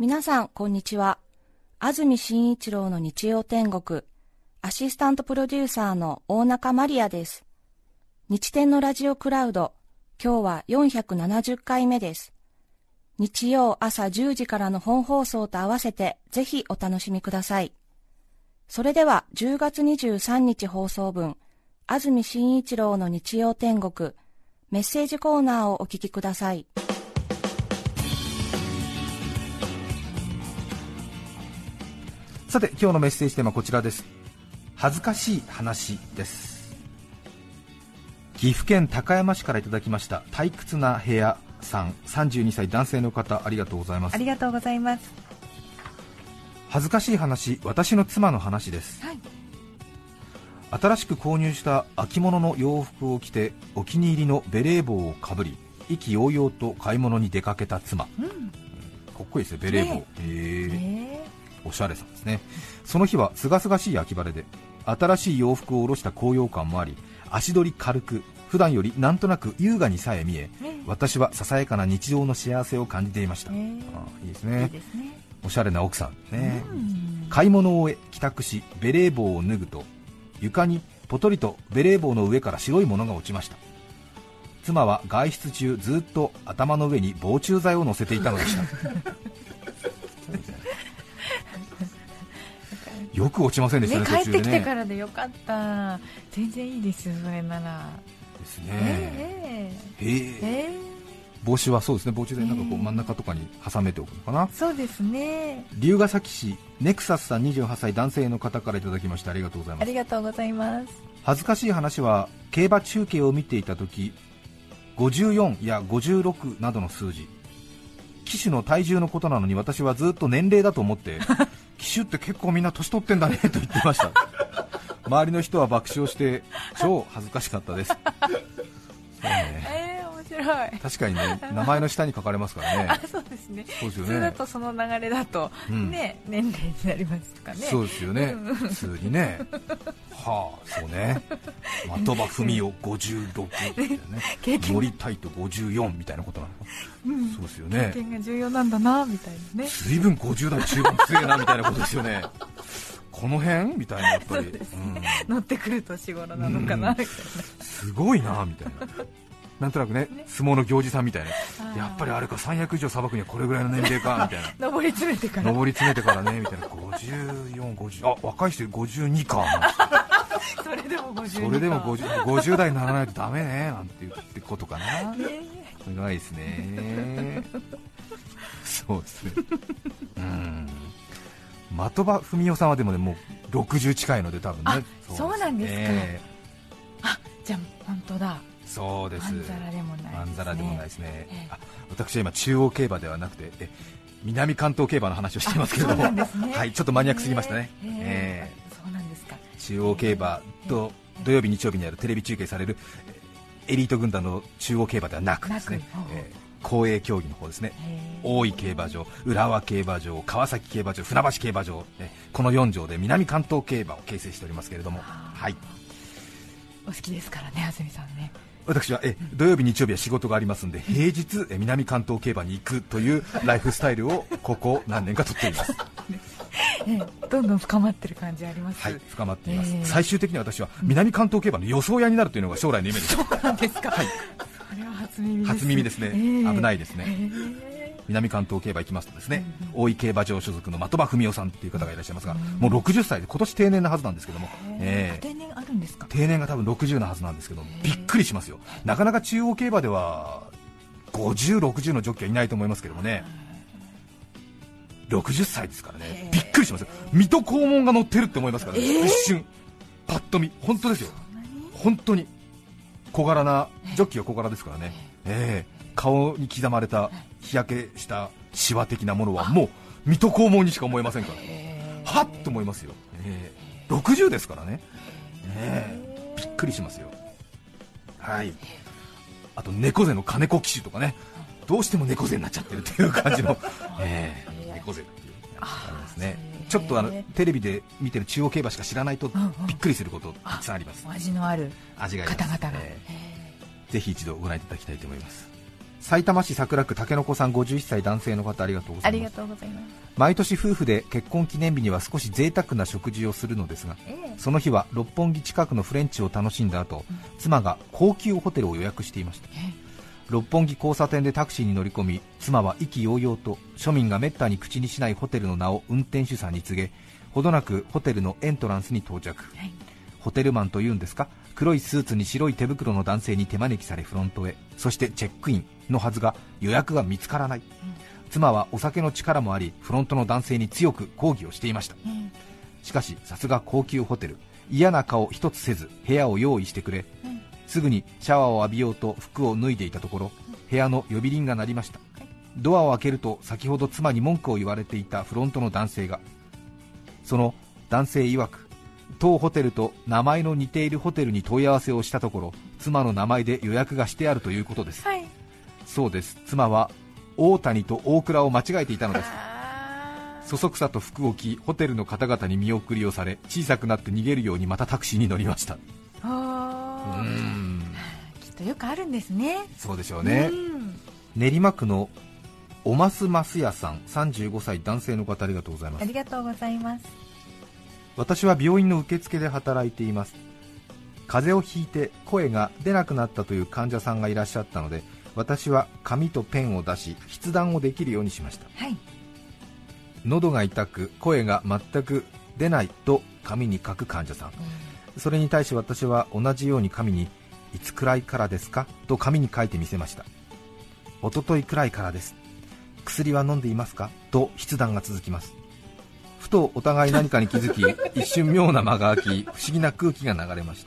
皆さん、こんにちは。安住紳一郎の日曜天国、アシスタントプロデューサーの大中マリアです。日天のラジオクラウド、今日は470回目です。日曜朝10時からの本放送と合わせて、ぜひお楽しみください。それでは、10月23日放送分、安住紳一郎の日曜天国、メッセージコーナーをお聞きください。さて今日のメッセージテーマはこちらです。恥ずかしい話です。岐阜県高山市からいただきました退屈な部屋さん。32歳男性の方ありがとうございます。ありがとうございます。恥ずかしい話私の妻の話です。はい。新しく購入した秋物の洋服を着てお気に入りのベレー帽をかぶり意気揚々と買い物に出かけた妻、うん。かっこいいですねベレー帽、ねへーえおしゃれさんですね。その日は清々しい秋晴れで新しい洋服を下ろした高揚感もあり足取り軽く普段よりなんとなく優雅にさえ見え私はささやかな日常の幸せを感じていました、ね。あいいですね。ね。おしゃれな奥さんね、うん。買い物を終え帰宅しベレー帽を脱ぐと床にポトリとベレー帽の上から白いものが落ちました。妻は外出中ずっと頭の上に防虫剤を乗せていたのでしたよく落ちませんでしたねね、帰ってきてからでよかった。全然いいですよ、それなら。ですねええへえええ帽子はそうですね防虫剤なんかこうええ真ん中とかに挟めておくのかなそうですね。龍ヶ崎市ネクサスさん28歳男性の方からいただきましてありがとうございますありがとうございます。恥ずかしい話は競馬中継を見ていた時54や56などの数字騎手の体重のことなのに私はずっと年齢だと思って機種って結構みんな年取ってんだねと言ってました周りの人は爆笑して超恥ずかしかったですね。確かにね名前の下に書かれますからね。あ、そうですね。そうですよ普通だねとその流れだと、うん。ね、年齢になりますとかね。そうですよね。うん。普通にね。はあそうね。的場文雄56ってね。森タイト54みたいなことなのか。うん。そうですよ経ね験が重要なんだな、みたいなね。随分50代中盤強えなみたいなことですよね。この辺？みたいなやっぱり、乗ってくる年頃なのかな、すごいなみたいななんとなくねね。相撲の行司さんみたいな。やっぱりあれか三役以上さばくにはこれぐらいの年齢かみたいな。な。上り詰めてから。上り詰めてからねみたいな。54、50あ若い人52 か。それでも52それでも 50, 50代にならないとダメねなんて言ってことかな。ねすごいですね。そうですね。うん。的場文雄さんはでもねもう60近いので多分ね。あそうなんですか。えあじゃあ本当だ。えそうです。まんざらでもないですね。まんざらでもないですね、私は今中央競馬ではなくてえ南関東競馬の話をしていますけれども。ね。はいちょっとマニアックすぎましたね、へーへーえそうなんですか。え中央競馬と土曜日日曜日にあるテレビ中継されるえエリート軍団の中央競馬ではなくですねええ。公営競技の方ですね。大井競馬場、浦和競馬場、川崎競馬場、船橋競馬場、ねこの4条で南関東競馬を形成しておりますけれども、はあ。はい、お好きですからね安住さんね私はえ土曜日、日曜日は仕事がありますんで平日え南関東競馬に行くというライフスタイルをここ何年かとっています、ええどんどん深まってる感じあります。はい、深まっています、ええ。最終的に私は南関東競馬の予想屋になるというのが将来の夢です、そうなんですか、はい、それは初耳です。初耳ですね、ええ。危ないですね。ええ南関東競馬行きますとですね、うん大井競馬場所属の的場文雄さんという方がいらっしゃいますが、もう60歳で今年定年なはずなんですけども、ええ。定年あるんですか？定年が多分60なはずなんですけどびっくりしますよ。なかなか中央競馬では50、60のジョッキーはいないと思いますけどもね60歳ですからね。びっくりしますよ。水戸黄門が乗ってるって思いますからね、一瞬。パッと見。本当ですよ。本当に小柄なジョッキーは小柄ですからね、ええ。顔に刻まれた日焼けしたシワ的なものはもう水戸黄門にしか思えませんからはっと思いますよ、ええ。60ですからね、ねえ。びっくりしますよ。はい。あと猫背の金子騎手とかね。どうしても猫背になっちゃってるっていう感じの、ええ。猫背っていうありますねちょっとあのテレビで見てる中央競馬しか知らないとうんうん。びっくりすることたくさんあります。お味のある味が方々が、ええぜひ一度ご覧いただきたいと思います。埼玉市桜区竹の子さん51歳男性の方ありがとうござありがいますとうございます。毎年夫婦で結婚記念日には少し贅沢な食事をするのですがええ。その日は六本木近くのフレンチを楽しんだ後、妻が高級ホテルを予約していました六本木交差点でタクシーに乗り込み妻は意気揚々と庶民がめったに口にしないホテルの名を運転手さんに告げほどなくホテルのエントランスに到着、はい。ホテルマンというんですか？黒いスーツに白い手袋の男性に手招きされフロントへ。そしてチェックインのはずが予約が見つからない、妻はお酒の力もありフロントの男性に強く抗議をしていました。うん。しかしさすが高級ホテル。嫌な顔一つせず部屋を用意してくれ、うんすぐにシャワーを浴びようと服を脱いでいたところ部屋の呼び鈴が鳴りました。ドアを開けると先ほど妻に文句を言われていたフロントの男性がその男性曰く当ホテルと名前の似ているホテルに問い合わせをしたところ妻の名前で予約がしてあるということですはい。そうです。妻は大谷と大倉を間違えていたのです。あそそくさと服を着ホテルの方々に見送りをされ小さくなって逃げるようにまたタクシーに乗りましたきっとよくあるんですね。そうでしょうね。うん。練馬区のおますますやさん35歳男性の方ありがとうございます。ありがとうございます。私は病院の受付で働いています。風邪をひいて声が出なくなったという患者さんがいらっしゃったので私は紙とペンを出し筆談をできるようにしました。はい。喉が痛く声が全く出ないと紙に書く患者さんそれに対し私は同じように紙にいつくらいからですか？と紙に書いてみせました。おとといくらいからです。薬は飲んでいますか？と筆談が続きます。ふとお互い何かに気づき 一瞬妙な間が空き不思議な空気が流れまし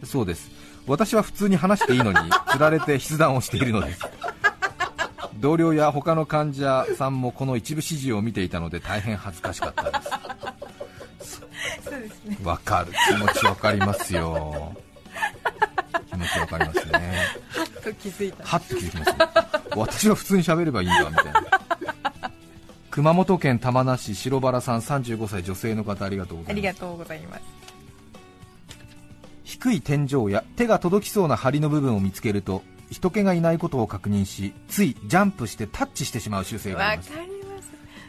た。そうです。私は普通に話していいのにつられて筆談をしているのです。同僚や他の患者さんもこの一部始終を見ていたので大変恥ずかしかったわかる。気持ちわかりますよ。気持ちわかりますね。と気づいた。はっと気づきますね。私は普通に喋ればいいんだみたいな。熊本県玉名市白原さん35歳女性の方ありがとうございます。ありがとうございます。低い天井や手が届きそうな梁の部分を見つけると人気がいないことを確認しついジャンプしてタッチしてしまう習性がありますわかります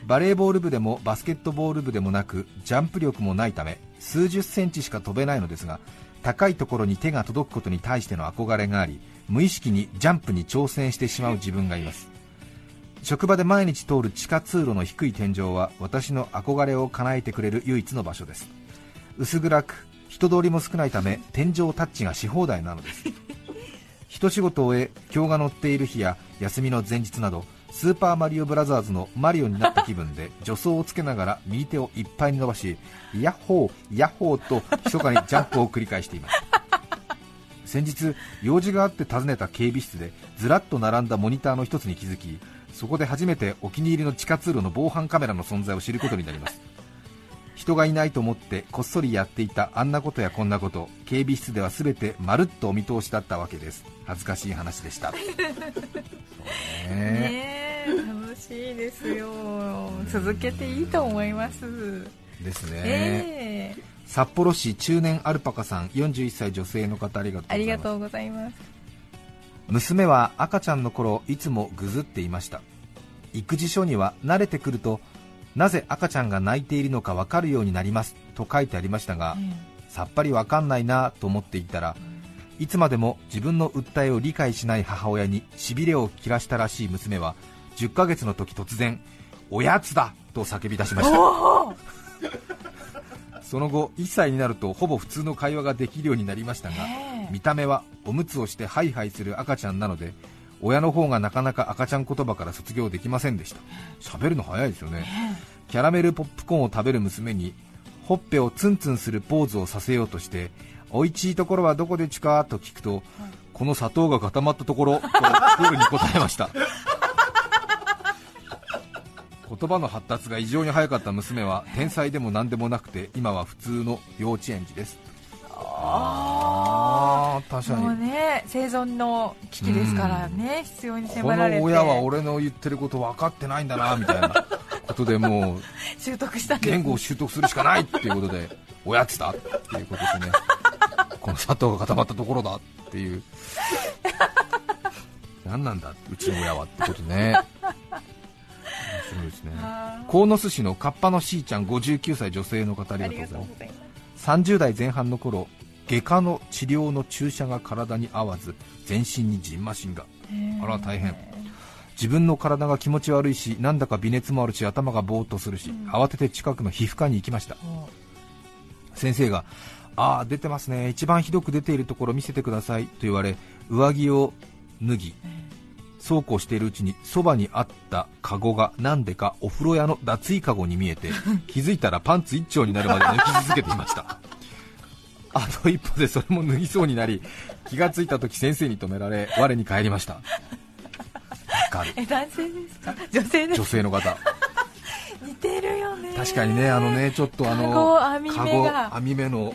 バレーボール部でもバスケットボール部でもなくジャンプ力もないため数十センチしか飛べないのですが高いところに手が届くことに対しての憧れがあり無意識にジャンプに挑戦してしまう自分がいます。職場で毎日通る地下通路の低い天井は私の憧れを叶えてくれる唯一の場所です。薄暗く人通りも少ないため天井タッチがし放題なのです。一仕事を終え今日が乗っている日や休みの前日などスーパーマリオブラザーズのマリオになった気分で助走をつけながら右手をいっぱいに伸ばしヤッホーヤッホーと密かにジャンプを繰り返していました先日用事があって訪ねた警備室でずらっと並んだモニターの一つに気づきそこで初めてお気に入りの地下通路の防犯カメラの存在を知ることになります。人がいないと思ってこっそりやっていたあんなことやこんなこと警備室では全てまるっとお見通しだったわけです。恥ずかしい話でした。ね。楽しいですよ。続けていいと思います。ですね、ええ。札幌市中年アルパカさん41歳女性の方ありがとうございます。ありがとうございます。娘は赤ちゃんの頃いつもぐずっていました。育児書には慣れてくるとなぜ赤ちゃんが泣いているのか分かるようになりますと書いてありましたが、さっぱり分かんないなと思っていたらいつまでも自分の訴えを理解しない母親にしびれを切らしたらしい娘は10ヶ月の時突然おやつだと叫び出しました。その後1歳になるとほぼ普通の会話ができるようになりましたが、ええ。見た目はおむつをしてハイハイする赤ちゃんなので親の方がなかなか赤ちゃん言葉から卒業できませんでした。喋るの早いですよね。キャラメルポップコーンを食べる娘にほっぺをツンツンするポーズをさせようとしておいちいところはどこでちかと聞くと、この砂糖が固まったところとクールに答えました。言葉の発達が異常に早かった娘は天才でも何でもなくて今は普通の幼稚園児です。ああ確かもうにね生存の危機ですからね必要にこ迫られて。の親は俺の言ってること分かってないんだなみたいなことでもう 習得した言語を習得するしかないっていうことでおやつだっていうことですねこの砂糖が固まったところだっていう。あ 何なんだうちの親はってことね。面白いですね。鴻巣市のカッパのしーちゃん59歳女性の方ありがとうございます。30代前半の頃外科の治療の注射が体に合わず全身にジンマシンが。あら大変。自分の体が気持ち悪いしなんだか微熱もあるし頭がぼーっとするし、うん、慌てて近くの皮膚科に行きました。先生がああ出てますね。一番ひどく出ているところ見せてください。と言われ上着を脱ぎそうこうしているうちにそばにあったカゴがなんでかお風呂屋の脱衣カゴに見えて 気づいたらパンツ一丁になるまで抜き続けていました。あと一歩でそれも脱ぎそうになり気がついた時先生に止められ我に返りました。え男性ですか？女性です。女性の方。似てるよね。確かにねあのねちょっとあのカゴ網目の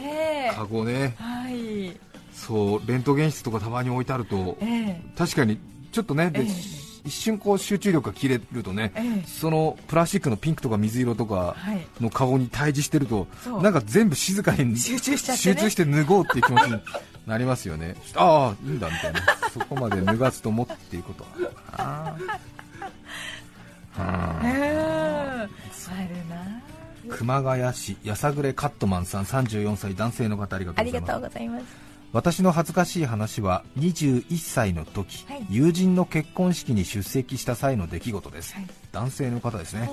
カゴね、はい、そうレントゲン室とかたまに置いてあると、えー、確かにちょっとね、えー一瞬こう集中力が切れるとね、ええ、そのプラスチックのピンクとか水色とかのカゴに対峙してると、はい、なんか全部静かに集中しちゃって、ね、集中して脱ごうっていう気持ちに なりますよね、ああ、いいんだみたいな、そこまで脱がずともっていうこと は。あ。あ熊谷市やさぐれカットマンさん34歳男性の方ありがとうございます。私の恥ずかしい話は21歳の時、はい、友人の結婚式に出席した際の出来事です、はい、男性の方ですね、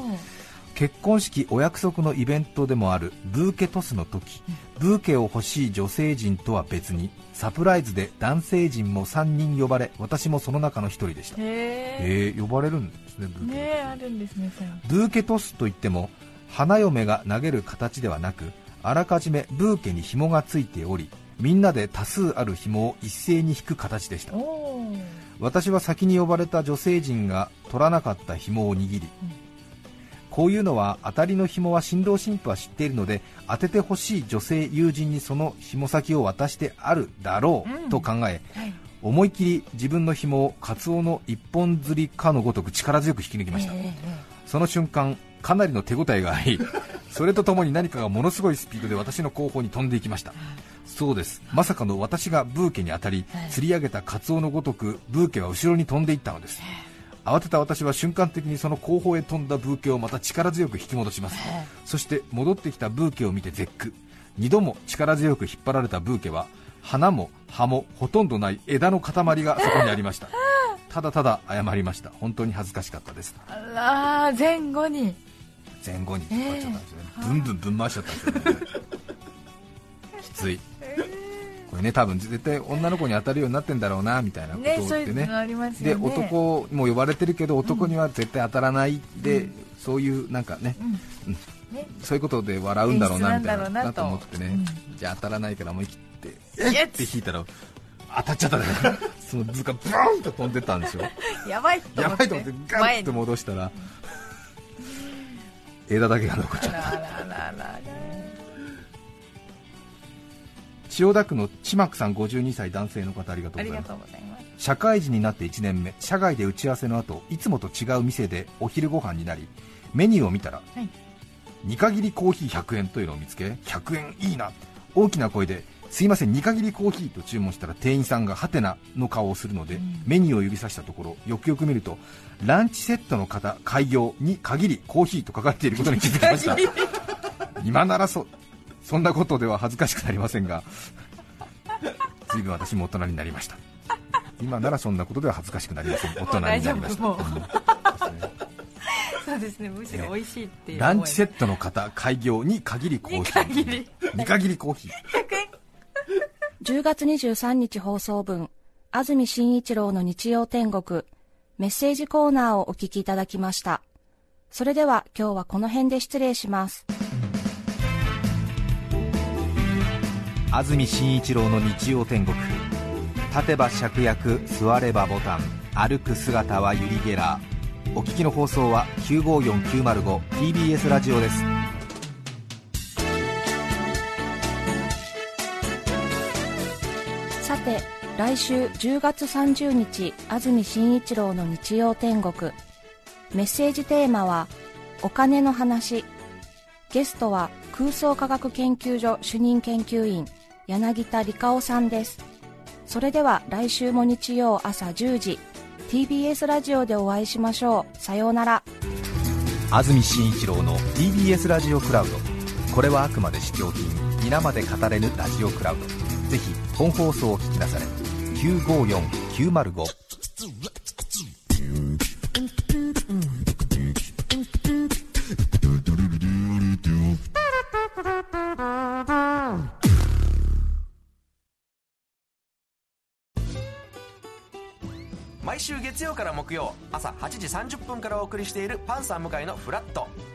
結婚式お約束のイベントでもあるブーケトスの時、ブーケを欲しい女性陣とは別にサプライズで男性陣も3人呼ばれ私もその中の1人でした。へえ呼ばれるんですねブーケねあるんですねブーケトスといっても花嫁が投げる形ではなくあらかじめブーケに紐がついておりみんなで多数ある紐を一斉に引く形でした。私は先に呼ばれた女性陣が取らなかった紐を握り、うん、こういうのは当たりの紐は新郎新婦は知っているので当ててほしい女性友人にその紐先を渡してあるだろうと考え、うんはい、思い切り自分の紐をカツオの一本釣りかのごとく力強く引き抜きました、えー、その瞬間かなりの手応えがありそれとともに何かがものすごいスピードで私の後方に飛んでいきました。そうです。まさかの私がブーケに当たり、釣り上げたカツオのごとくブーケは後ろに飛んでいったのです。慌てた私は瞬間的にその後方へ飛んだブーケをまた力強く引き戻します。そして戻ってきたブーケを見て絶句。2度も力強く引っ張られたブーケは花も葉もほとんどない枝の塊がそこにありました。ただただ謝りました。本当に恥ずかしかったです。あら前後に前後に引っ張っちゃったんですよね、えー、ブンブンぶん回しちゃったんですよね。きつい。これね多分絶対女の子に当たるようになってんだろうなみたいなことを言ってね、ねで男も呼ばれてるけど男には絶対当たらないで、うん、そういうなんかね、うん、ね、そういうことで笑うんだろうなみたいななと思って。ね、じゃあ当たらないから思い切ってえっ？て引いたら当たっちゃったね。その図がブーンと飛んでたんですよ。やばいと思って。やばいと思ってガッと戻したら枝だけが残っちゃった。千代田区のちまくさん52歳男性の方ありがとうございます。社会人になって1年目。社外で打ち合わせの後いつもと違う店でお昼ご飯になりメニューを見たら、はい、煮限りコーヒー100円というのを見つけ100円いいな。大きな声ですいません煮限りコーヒーと注文したら店員さんがハテナの顔をするので、うん、メニューを指さしたところよくよく見るとランチセットの方開業に限りコーヒーと書かれていることに気づきました。今ならそそんなことでは恥ずかしくなりませんが随分私も大人になりました。今ならそんなことでは恥ずかしくなりません。大人になりました、そうですね。むしろ美味しいっていう、ランチセットの方開業に限りコーヒー。に限り。コーヒー10月23日放送分安住紳一郎の日曜天国メッセージコーナーをお聞きいただきました。それでは今日はこの辺で失礼します。安住紳一郎の日曜天国。立てば芍薬座ればボタン。歩く姿はユリ・ゲラー。お聞きの放送は 954905TBS ラジオです。て来週10月30日安住紳一郎の日曜天国。メッセージテーマはお金の話。ゲストは空想科学研究所主任研究員柳田理香さんです。それでは来週も日曜朝10時 TBS ラジオでお会いしましょう。さようなら。安住紳一郎の TBS ラジオクラウド。これはあくまで試供品。皆まで語れぬラジオクラウド。ぜひ本放送を聞きなされ954905毎週月曜から木曜朝8時30分からお送りしているパンサー向井のフラット。